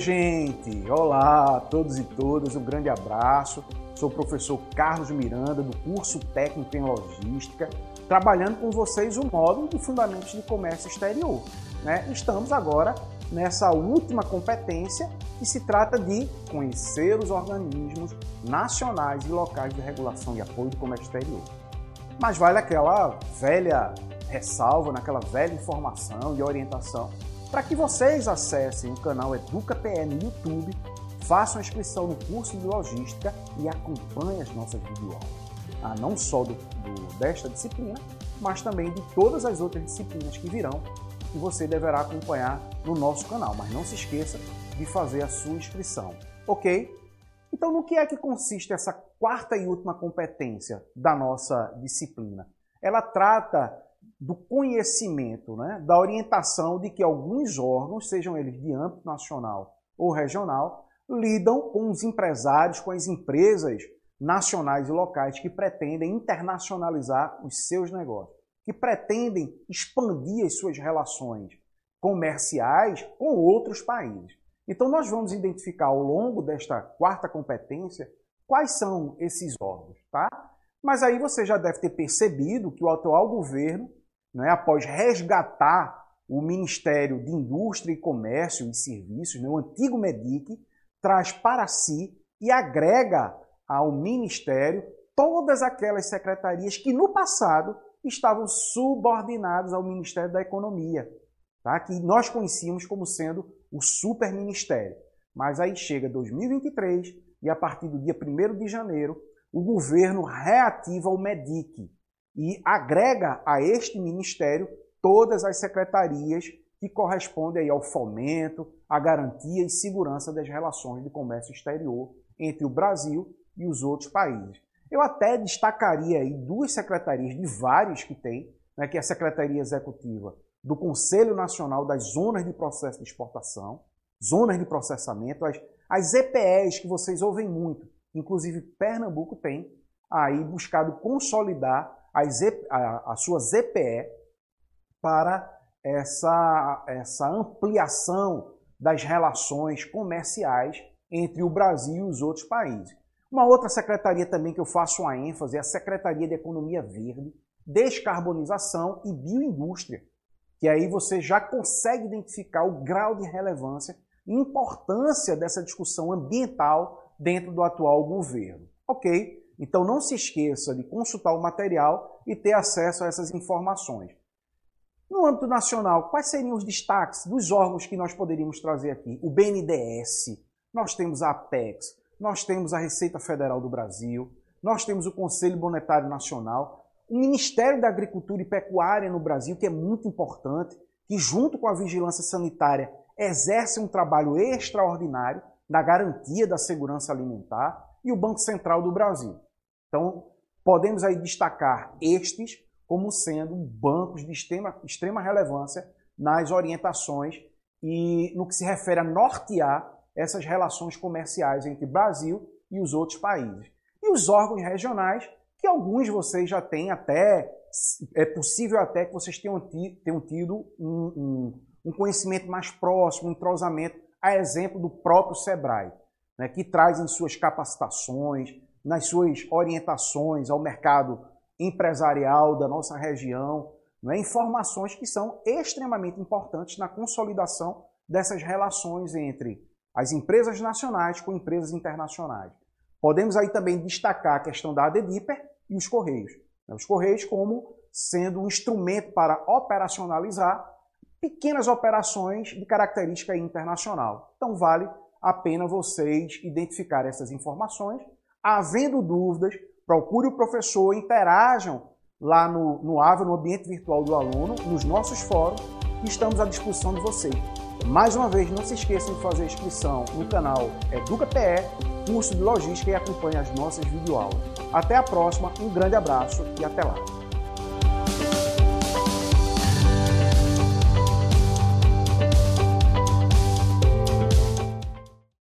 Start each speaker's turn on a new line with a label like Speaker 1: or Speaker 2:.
Speaker 1: gente! Olá a todos e todas, um grande abraço. Sou o professor Carlos Miranda, do curso Técnico em Logística, trabalhando com vocês o módulo de Fundamentos de Comércio Exterior. Né? Estamos agora nessa última competência que se trata de conhecer os organismos nacionais e locais de regulação e apoio do comércio exterior. Mas vale aquela velha ressalva, naquela velha informação e orientação para que vocês acessem o canal EducaPE no YouTube, façam a inscrição no curso de logística e acompanhem as nossas videoaulas. Ah, não só do, do, desta disciplina, mas também de todas as outras disciplinas que virão que você deverá acompanhar no nosso canal. Mas não se esqueça de fazer a sua inscrição, ok? Então, no que é que consiste essa quarta e última competência da nossa disciplina? Ela trata do conhecimento, né, da orientação de que alguns órgãos, sejam eles de âmbito nacional ou regional, lidam com os empresários, com as empresas nacionais e locais que pretendem internacionalizar os seus negócios, que pretendem expandir as suas relações comerciais com outros países. Então, nós vamos identificar ao longo desta quarta competência quais são esses órgãos, tá? Mas aí você já deve ter percebido que o atual governo né, após resgatar o Ministério de Indústria e Comércio e Serviços, né, o antigo MEDIC, traz para si e agrega ao Ministério todas aquelas secretarias que no passado estavam subordinadas ao Ministério da Economia, tá? que nós conhecíamos como sendo o superministério. Mas aí chega 2023 e a partir do dia 1 de janeiro, o governo reativa o MEDIC, e agrega a este ministério todas as secretarias que correspondem ao fomento, à garantia e segurança das relações de comércio exterior entre o Brasil e os outros países. Eu até destacaria aí duas secretarias de vários que tem, né, que é a Secretaria Executiva do Conselho Nacional das Zonas de Processo de Exportação, zonas de processamento, as, as EPEs que vocês ouvem muito, inclusive Pernambuco tem aí buscado consolidar a, a sua ZPE para essa, essa ampliação das relações comerciais entre o Brasil e os outros países. Uma outra secretaria também que eu faço uma ênfase é a Secretaria de Economia Verde, Descarbonização e Bioindústria, que aí você já consegue identificar o grau de relevância e importância dessa discussão ambiental dentro do atual governo. Ok? Então não se esqueça de consultar o material e ter acesso a essas informações. No âmbito nacional, quais seriam os destaques dos órgãos que nós poderíamos trazer aqui? O BNDES, nós temos a Apex, nós temos a Receita Federal do Brasil, nós temos o Conselho Monetário Nacional, o Ministério da Agricultura e Pecuária no Brasil, que é muito importante, que junto com a vigilância sanitária exerce um trabalho extraordinário na garantia da segurança alimentar, e o Banco Central do Brasil. Então, podemos aí destacar estes como sendo bancos de extrema, extrema relevância nas orientações e no que se refere a nortear essas relações comerciais entre Brasil e os outros países. E os órgãos regionais, que alguns vocês já têm até, é possível até que vocês tenham, tenham tido um, um, um conhecimento mais próximo, um entrosamento, a exemplo do próprio SEBRAE, né, que traz em suas capacitações, nas suas orientações ao mercado empresarial da nossa região, né? informações que são extremamente importantes na consolidação dessas relações entre as empresas nacionais com empresas internacionais. Podemos aí também destacar a questão da ADDIPER e os Correios. Né? Os Correios como sendo um instrumento para operacionalizar pequenas operações de característica internacional. Então vale a pena vocês identificarem essas informações Havendo dúvidas, procure o professor, interajam lá no, no AVA, no ambiente virtual do aluno, nos nossos fóruns, e estamos à disposição de vocês. Mais uma vez, não se esqueçam de fazer inscrição no canal EducaPE, curso de logística e acompanhe as nossas videoaulas. Até a próxima, um grande abraço e até lá!